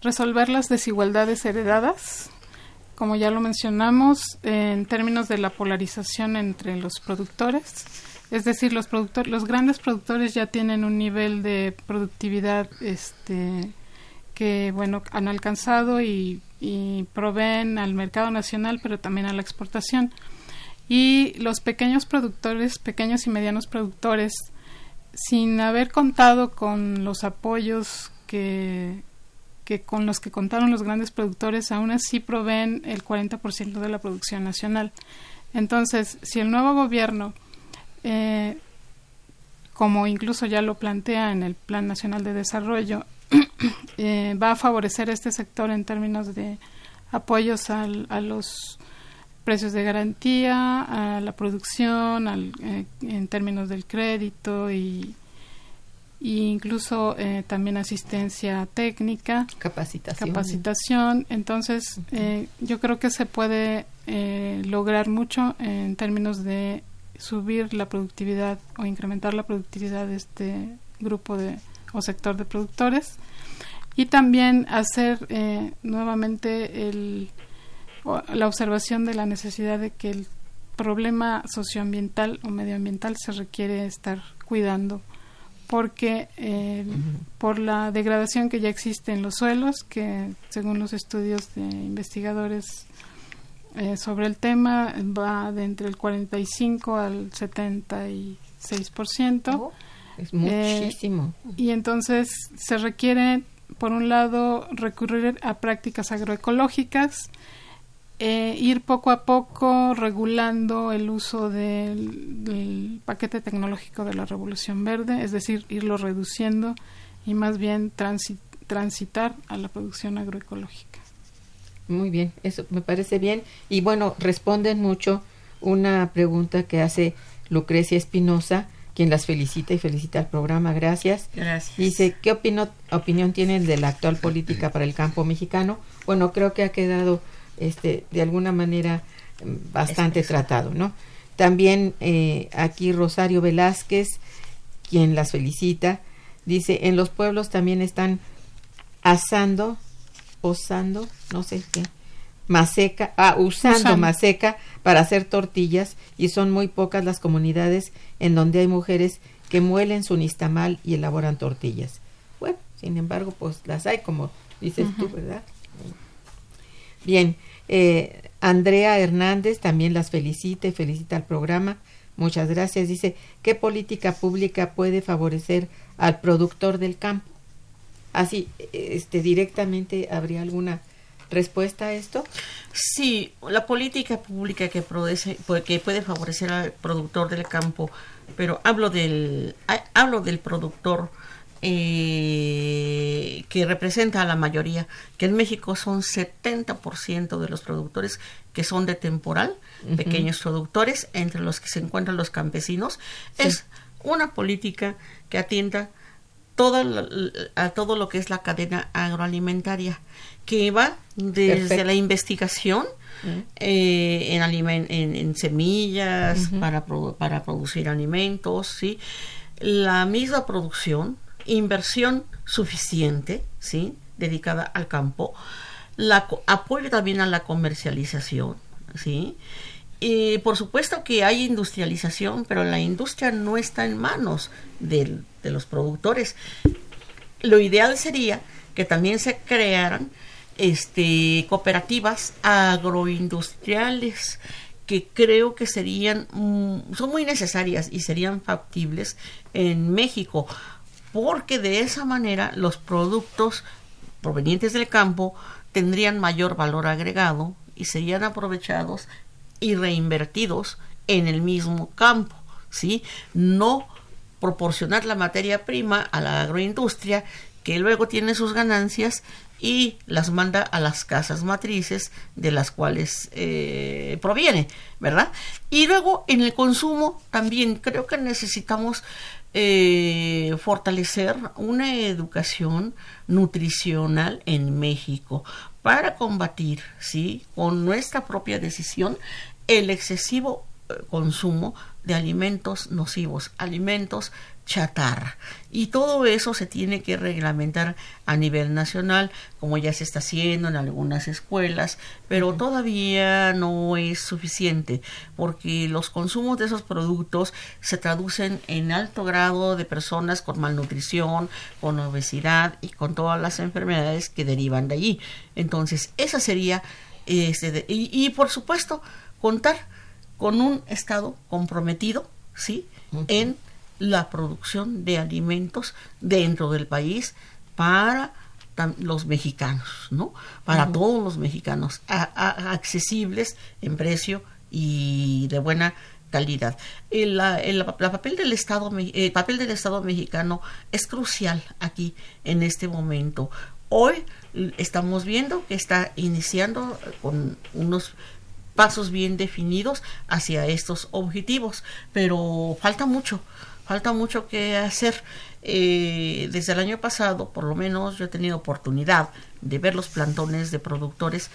resolver las desigualdades heredadas, como ya lo mencionamos, en términos de la polarización entre los productores. Es decir, los productores, los grandes productores ya tienen un nivel de productividad este, que bueno han alcanzado y, proveen al mercado nacional pero también a la exportación. Y los pequeños productores pequeños y medianos productores sin haber contado con los apoyos que, con los que contaron los grandes productores aún así proveen el 40% de la producción nacional. Entonces si el nuevo gobierno eh, como incluso ya lo plantea en el Plan Nacional de Desarrollo, (clears throat) Eh, va a favorecer este sector en términos de apoyos a los precios de garantía, a la producción, al, eh, en términos del crédito y, e incluso eh, también asistencia técnica, capacitación. capacitación. Entonces, eh, yo creo que se puede eh, lograr mucho en términos de subir la productividad o incrementar la productividad de este grupo de o sector de productores y también hacer nuevamente el, la observación de la necesidad de que el problema socioambiental o medioambiental se requiere estar cuidando porque eh, por la degradación que ya existe en los suelos, que según los estudios de investigadores eh, sobre el tema va de entre el 45 al 76%. Oh, es muchísimo. Eh, y entonces se requiere, por un lado, recurrir a prácticas agroecológicas, eh, ir poco a poco regulando el uso del, paquete tecnológico de la Revolución Verde, es decir, irlo reduciendo y más bien transitar a la producción agroecológica. Muy bien, eso me parece bien. Y bueno, responden mucho una pregunta que hace Lucrecia Espinosa, quien las felicita y felicita al programa. Gracias. Gracias. Dice, ¿qué opinión tienen de la actual política para el campo mexicano? Bueno, creo que ha quedado este, de alguna manera mm, bastante tratado, ¿no? También eh, aquí Rosario Velázquez, quien las felicita, dice, en los pueblos también están asando, osando, no sé qué, maseca, ah, usando maseca para hacer tortillas y son muy pocas las comunidades en donde hay mujeres que muelen su nistamal y elaboran tortillas. Bueno, sin embargo, pues las hay como dices tú, ¿verdad? Bien, eh, Andrea Hernández también las felicita y felicita al programa. Muchas gracias. Dice, ¿qué política pública puede favorecer al productor del campo? Así, este, directamente, ¿habría alguna respuesta a esto? Sí, la política pública que, produce, que puede favorecer al productor del campo, pero hablo del, hablo del productor eh, que representa a la mayoría, que en México son 70% de los productores que son de temporal, pequeños productores, entre los que se encuentran los campesinos, es una política que atienda toda a todo lo que es la cadena agroalimentaria, que va desde la investigación, eh, en, en, semillas para, para producir alimentos, ¿sí? la misma producción, inversión suficiente, ¿sí? Dedicada al campo, la, apoyo también a la comercialización, ¿sí? Y por supuesto que hay industrialización, pero la industria no está en manos de, de los productores. Lo ideal sería que también se crearan este, cooperativas agroindustriales que creo que serían, mm, son muy necesarias y serían factibles en México porque de esa manera los productos provenientes del campo tendrían mayor valor agregado y serían aprovechados y reinvertidos en el mismo campo, ¿sí? No proporcionar la materia prima a la agroindustria que luego tiene sus ganancias y las manda a las casas matrices de las cuales eh, proviene, ¿verdad? Y luego en el consumo también creo que necesitamos eh, fortalecer una educación nutricional en México para combatir, ¿sí? con nuestra propia decisión, el excesivo eh, consumo de alimentos nocivos, alimentos chatarra. Y todo eso se tiene que reglamentar a nivel nacional, como ya se está haciendo en algunas escuelas, pero todavía no es suficiente, porque los consumos de esos productos se traducen en alto grado de personas con malnutrición, con obesidad y con todas las enfermedades que derivan de allí. Entonces, esa sería, este, y, y por supuesto, contar con un Estado comprometido, ¿sí? En la producción de alimentos dentro del país para los mexicanos, ¿no? Para todos los mexicanos, accesibles en precio y de buena calidad. El, papel del Estado, el papel del Estado mexicano es crucial aquí en este momento. Hoy estamos viendo que está iniciando con unos pasos bien definidos hacia estos objetivos, pero falta mucho falta mucho que hacer. Eh, desde el año pasado, por lo menos, yo he tenido oportunidad de ver los plantones de productores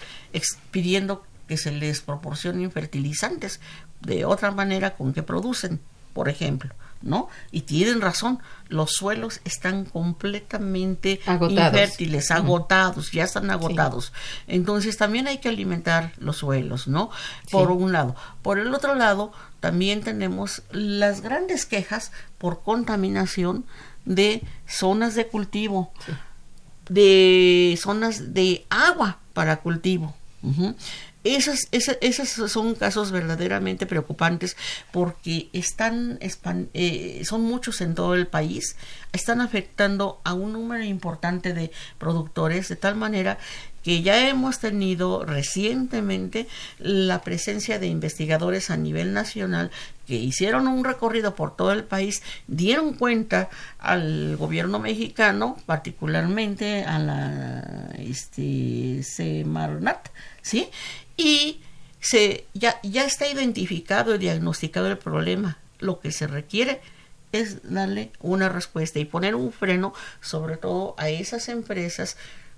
pidiendo que se les proporcionen fertilizantes de otra manera con que producen, por ejemplo. ¿No? Y tienen razón, los suelos están completamente agotados. infértiles, agotados, ya están agotados. Entonces también hay que alimentar los suelos, ¿no? Por un lado. Por el otro lado, también tenemos las grandes quejas por contaminación de zonas de cultivo, de zonas de agua para cultivo. Esos, esos, son casos verdaderamente preocupantes porque están eh, son muchos en todo el país, están afectando a un número importante de productores de tal manera que ya hemos tenido recientemente la presencia de investigadores a nivel nacional que hicieron un recorrido por todo el país, dieron cuenta al gobierno mexicano, particularmente a la este, Semarnat, ¿sí? Y se, ya, ya está identificado y diagnosticado el problema. Lo que se requiere es darle una respuesta y poner un freno sobre todo a esas empresas,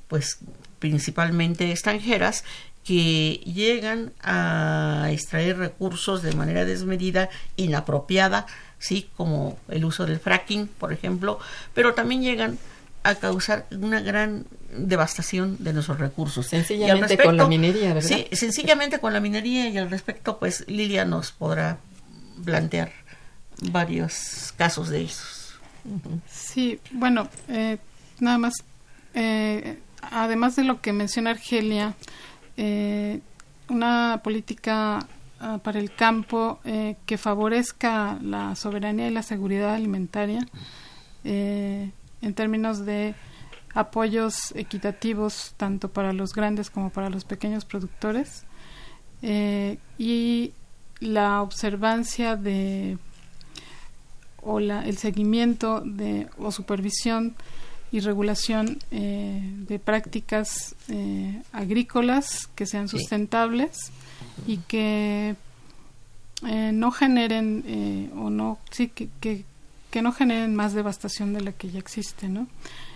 pues principalmente extranjeras, que llegan a extraer recursos de manera desmedida, inapropiada, sí, como el uso del fracking, por ejemplo, pero también llegan a causar una gran devastación de nuestros recursos. Sencillamente con la minería, ¿verdad? Sí, sencillamente con la minería y al respecto, pues Lilia nos podrá plantear varios casos de esos. Sí, bueno, eh, nada más, eh, además de lo que menciona Argelia, eh, una política ah, para el campo que favorezca la soberanía y la seguridad alimentaria en términos de apoyos equitativos tanto para los grandes como para los pequeños productores. Eh, y la observancia de o la, el seguimiento de o supervisión y regulación eh, de prácticas eh, agrícolas que sean sustentables y que no generen o no sí que, que, que no generen más devastación de la que ya existe, ¿no?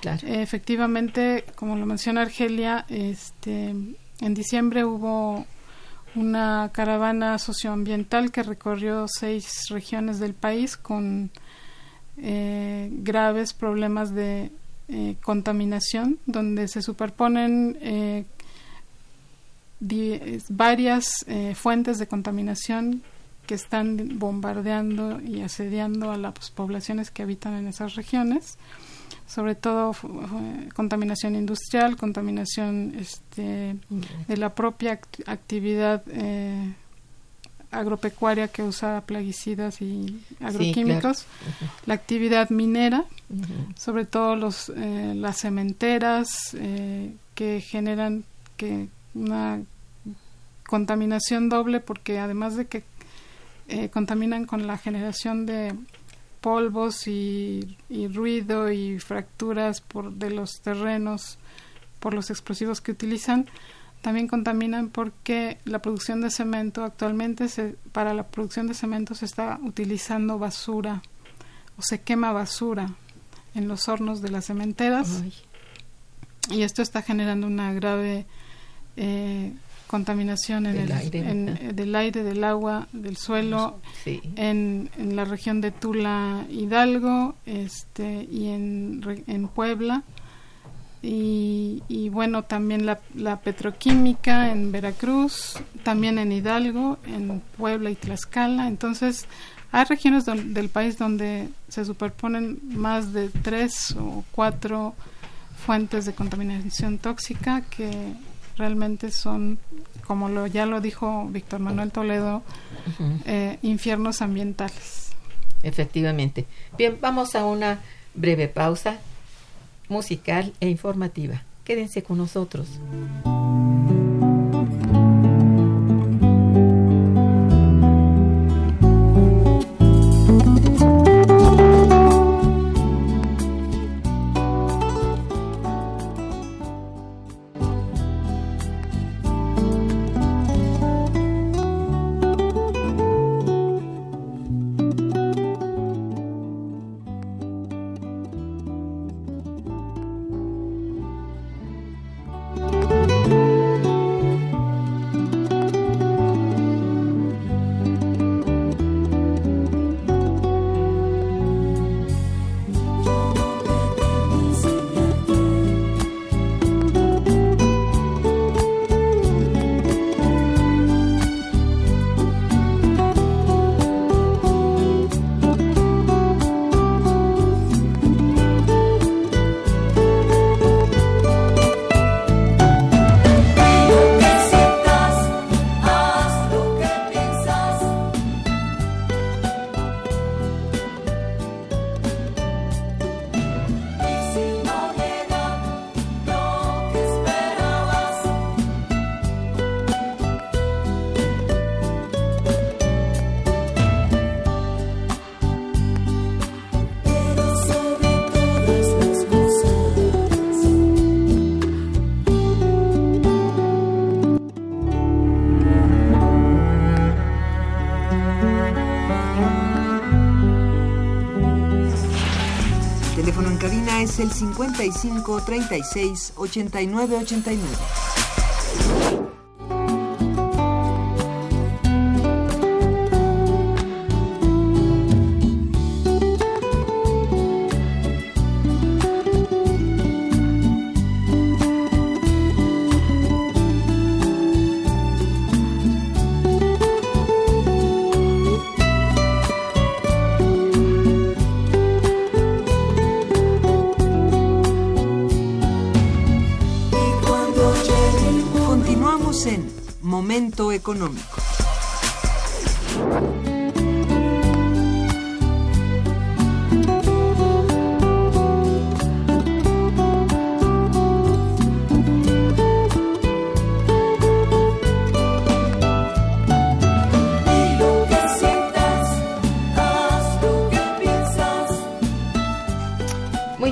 efectivamente, como lo menciona Argelia, este, en diciembre hubo una caravana socioambiental que recorrió seis regiones del país con eh, graves problemas de eh, contaminación, donde se superponen eh, varias fuentes de contaminación que están bombardeando y asediando a las poblaciones que habitan en esas regiones, sobre todo contaminación industrial, contaminación este, de la propia actividad eh, agropecuaria que usa plaguicidas y agroquímicos, la actividad minera, sobre todo los, eh, las cementeras eh, que generan que una contaminación doble porque además de que eh, contaminan con la generación de polvos y, ruido y fracturas por, de los terrenos por los explosivos que utilizan. También contaminan porque la producción de cemento actualmente se, para la producción de cemento se está utilizando basura o se quema basura en los hornos de las cementeras y esto está generando una grave eh, contaminación en el, aire, del aire, del agua, del suelo, en, en, la región de Tula, Hidalgo, este, y en, en Puebla. Y, y, bueno, también la, la, petroquímica en Veracruz, también en Hidalgo, en Puebla y Tlaxcala. Entonces, hay regiones del país donde se superponen más de tres o cuatro fuentes de contaminación tóxica que realmente son, como lo, ya lo dijo Víctor Manuel Toledo, eh, infiernos ambientales. Efectivamente. Bien, vamos a una breve pausa musical e informativa. Quédense con nosotros. Es el 55 36 89 89.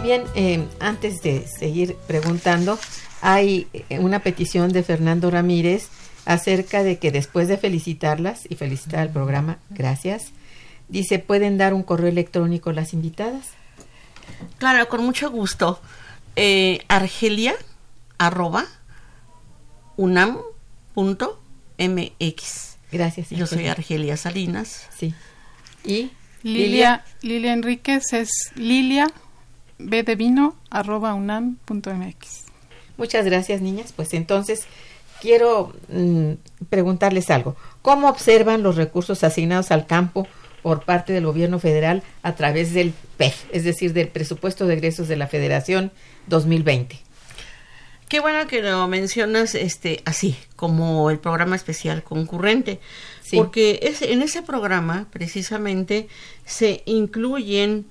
Bien, eh, antes de seguir preguntando, hay eh, una petición de Fernando Ramírez acerca de que después de felicitarlas y felicitar al programa, gracias, dice, ¿pueden dar un correo electrónico las invitadas? Claro, con mucho gusto. Eh, argelia arroba unam punto mx. Gracias. Yo soy Argelia. Salinas. Sí. Y Lilia, Lilia Enríquez es lilia b de vino arroba unam punto mx. Muchas gracias, niñas. Pues entonces quiero mm, preguntarles algo. ¿Cómo observan los recursos asignados al campo por parte del gobierno federal a través del PEF, es decir, del presupuesto de egresos de la Federación 2020? Qué bueno que lo mencionas este así, como el programa especial concurrente, Sí. porque es, en ese programa precisamente se incluyen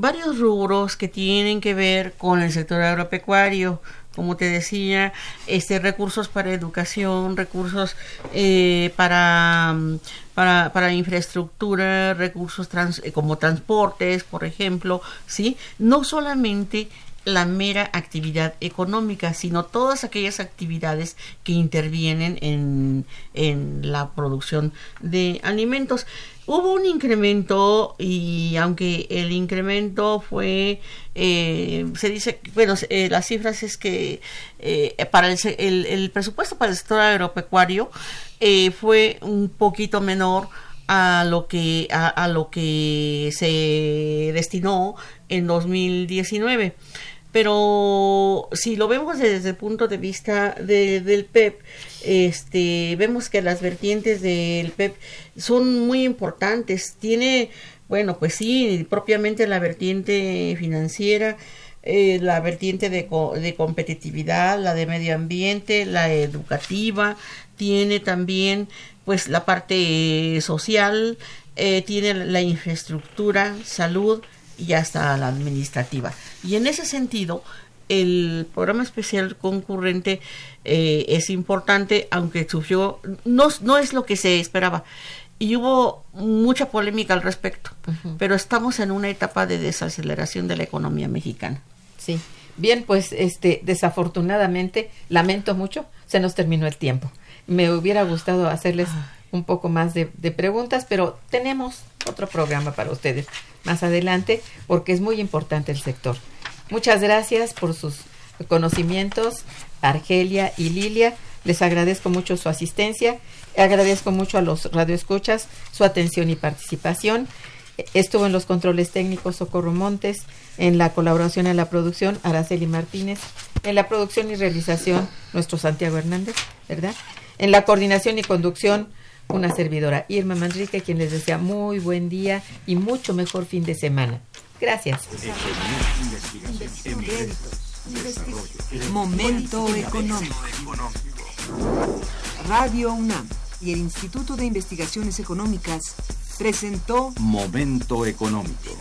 varios rubros que tienen que ver con el sector agropecuario, como te decía, este recursos para educación, recursos eh, para, mm, para infraestructura, recursos eh, como transportes, por ejemplo, sí, no solamente la mera actividad económica, sino todas aquellas actividades que intervienen en, en la producción de alimentos. Hubo un incremento y aunque el incremento fue, eh, se dice, bueno, eh, las cifras es que eh, para el, el- el presupuesto para el sector agropecuario eh, fue un poquito menor a lo que a, a lo que se destinó en 2019 pero si lo vemos desde el punto de vista de- del PEP, este, vemos que las vertientes del PEP son muy importantes. Tiene, bueno, pues sí, propiamente la vertiente financiera, eh, la vertiente de, de competitividad, la de medio ambiente, la educativa, tiene también pues la parte social, eh, tiene la infraestructura, salud y hasta la administrativa. Y en ese sentido, el programa especial concurrente eh, es importante, aunque sufrió, no, no es lo que se esperaba. Y hubo mucha polémica al respecto, pero estamos en una etapa de desaceleración de la economía mexicana. Sí. Bien, pues este desafortunadamente lamento mucho, se nos terminó el tiempo. Me hubiera gustado hacerles un poco más de, preguntas, pero tenemos otro programa para ustedes más adelante porque es muy importante el sector. Muchas gracias por sus conocimientos, Argelia y Lilia. Les agradezco mucho su asistencia. Agradezco mucho a los radioescuchas su atención y participación. Estuvo en los controles técnicos Socorro Montes, en la colaboración en la producción Araceli Martínez, en la producción y realización nuestro Santiago Hernández, ¿verdad? En la coordinación y conducción una servidora Irma Manrique, quien les desea muy buen día y mucho mejor fin de semana. Gracias. Momento económico. Radio UNAM y el Instituto de Investigaciones Económicas presentó Momento económico.